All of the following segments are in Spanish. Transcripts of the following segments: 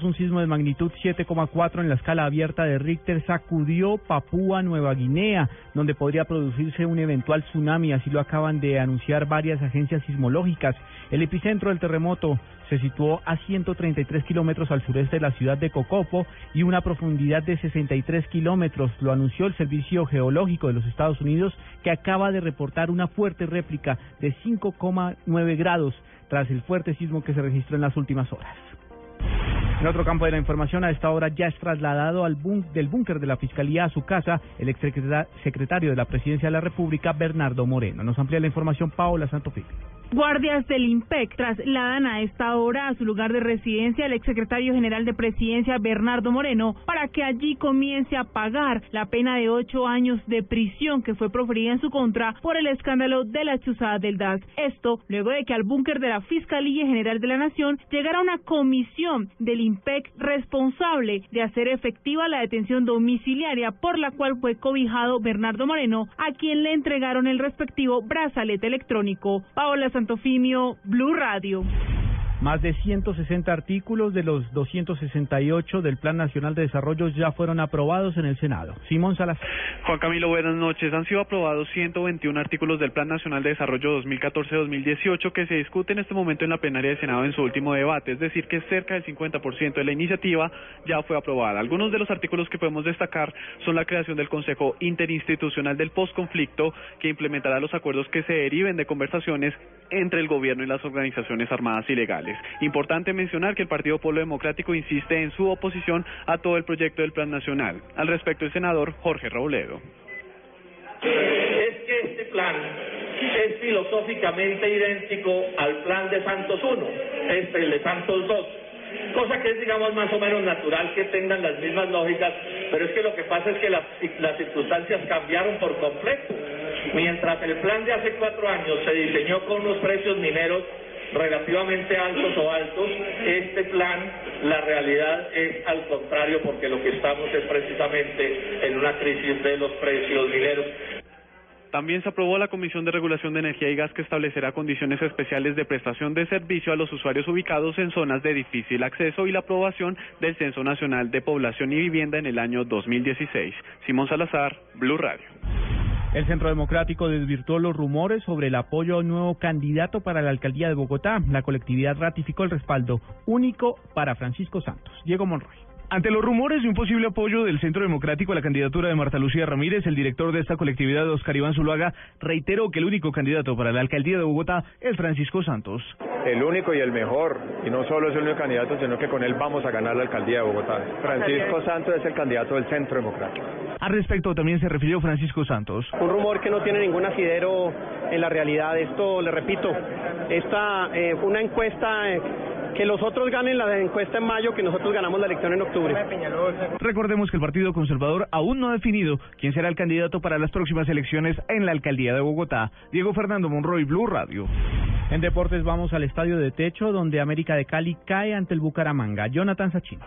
Un sismo de magnitud 7,4 en la escala abierta de Richter sacudió Papúa Nueva Guinea, donde podría producirse un eventual tsunami, así lo acaban de anunciar varias agencias sismológicas. El epicentro del terremoto se situó a 133 kilómetros al sureste de la ciudad de Cocopo y una profundidad de 63 kilómetros. Lo anunció el Servicio Geológico de los Estados Unidos, que acaba de reportar una fuerte réplica de 5,9 grados tras el fuerte sismo que se registró en las últimas horas. En otro campo de la información, a esta hora ya es trasladado al del búnker de la Fiscalía a su casa el exsecretario de la Presidencia de la República, Bernardo Moreno. Nos amplía la información Paola Santofili. Guardias del IMPEC trasladan a esta hora a su lugar de residencia al exsecretario general de Presidencia Bernardo Moreno para que allí comience a pagar la pena de ocho años de prisión que fue proferida en su contra por el escándalo de la chuzada del DAS. Esto luego de que al búnker de la Fiscalía General de la Nación llegara una comisión del IMPEC responsable de hacer efectiva la detención domiciliaria por la cual fue cobijado Bernardo Moreno, a quien le entregaron el respectivo brazalete electrónico. Paola Santofimio, Blue Radio. Más de 160 artículos de los 268 del Plan Nacional de Desarrollo ya fueron aprobados en el Senado. Simón Salazar. Juan Camilo, buenas noches. Han sido aprobados 121 artículos del Plan Nacional de Desarrollo 2014-2018 que se discute en este momento en la plenaria del Senado en su último debate, es decir, que cerca del 50% de la iniciativa ya fue aprobada. Algunos de los artículos que podemos destacar son la creación del Consejo Interinstitucional del Postconflicto, que implementará los acuerdos que se deriven de conversaciones entre el gobierno y las organizaciones armadas ilegales. Importante mencionar que el Partido Pueblo Democrático insiste en su oposición a todo el proyecto del Plan Nacional. Al respecto, el senador Jorge Robledo. Es que este plan es filosóficamente idéntico al plan de Santos I, este el de Santos II, cosa que es, digamos, más o menos natural que tengan las mismas lógicas, pero es que lo que pasa es que las, las circunstancias cambiaron por completo. Mientras el plan de hace cuatro años se diseñó con unos precios mineros relativamente altos o altos, este plan, la realidad es al contrario, porque lo que estamos es precisamente en una crisis de los precios mineros. También se aprobó la Comisión de Regulación de Energía y Gas que establecerá condiciones especiales de prestación de servicio a los usuarios ubicados en zonas de difícil acceso y la aprobación del Censo Nacional de Población y Vivienda en el año 2016. Simón Salazar, Blue Radio. El Centro Democrático desvirtuó los rumores sobre el apoyo a un nuevo candidato para la alcaldía de Bogotá. La colectividad ratificó el respaldo único para Francisco Santos. Diego Monroy. Ante los rumores de un posible apoyo del Centro Democrático a la candidatura de Marta Lucía Ramírez, el director de esta colectividad, Oscar Iván Zuluaga, reiteró que el único candidato para la alcaldía de Bogotá es Francisco Santos. El único y el mejor, y no solo es el único candidato, sino que con él vamos a ganar la alcaldía de Bogotá. Francisco Santos es el candidato del Centro Democrático. Al respecto también se refirió Francisco Santos. Un rumor que no tiene ningún asidero en la realidad. Esto, le repito, esta eh, fue una encuesta... Eh, que los otros ganen la encuesta en mayo, que nosotros ganamos la elección en octubre. Recordemos que el Partido Conservador aún no ha definido quién será el candidato para las próximas elecciones en la alcaldía de Bogotá. Diego Fernando Monroy, Blue Radio. En deportes vamos al estadio de techo donde América de Cali cae ante el Bucaramanga. Jonathan Sachin.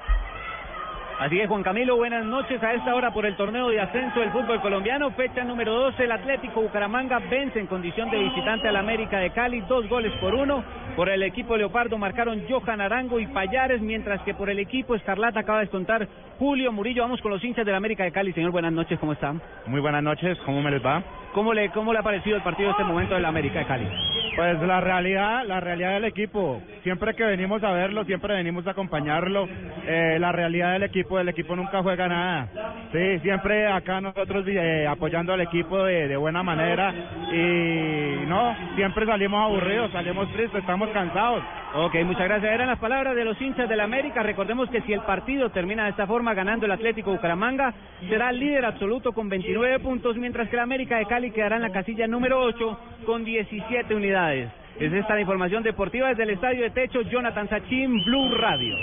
Así es, Juan Camilo, buenas noches a esta hora por el torneo de ascenso del fútbol colombiano. Fecha número 12, el Atlético Bucaramanga vence en condición de visitante al América de Cali, dos goles por uno. Por el equipo Leopardo marcaron Johan Arango y Payares, mientras que por el equipo Escarlata acaba de descontar Julio Murillo. Vamos con los hinchas del América de Cali. Señor, buenas noches, ¿cómo están? Muy buenas noches, ¿cómo me les va? ¿Cómo le, cómo le ha parecido el partido en este momento del América de Cali? Pues la realidad, la realidad del equipo. Siempre que venimos a verlo, siempre venimos a acompañarlo. Eh, la realidad del equipo, el equipo nunca juega nada. Sí, siempre acá nosotros eh, apoyando al equipo de, buena manera y no, siempre salimos aburridos, salimos tristes, estamos cansados. Ok, muchas gracias. Eran las palabras de los hinchas del América. Recordemos que si el partido termina de esta forma ganando el Atlético Bucaramanga, será líder absoluto con 29 puntos, mientras que el América de Cali quedará en la casilla número 8 con 17 unidades. Es esta la información deportiva desde el Estadio de Techo, Jonathan Sachin, Blue Radio.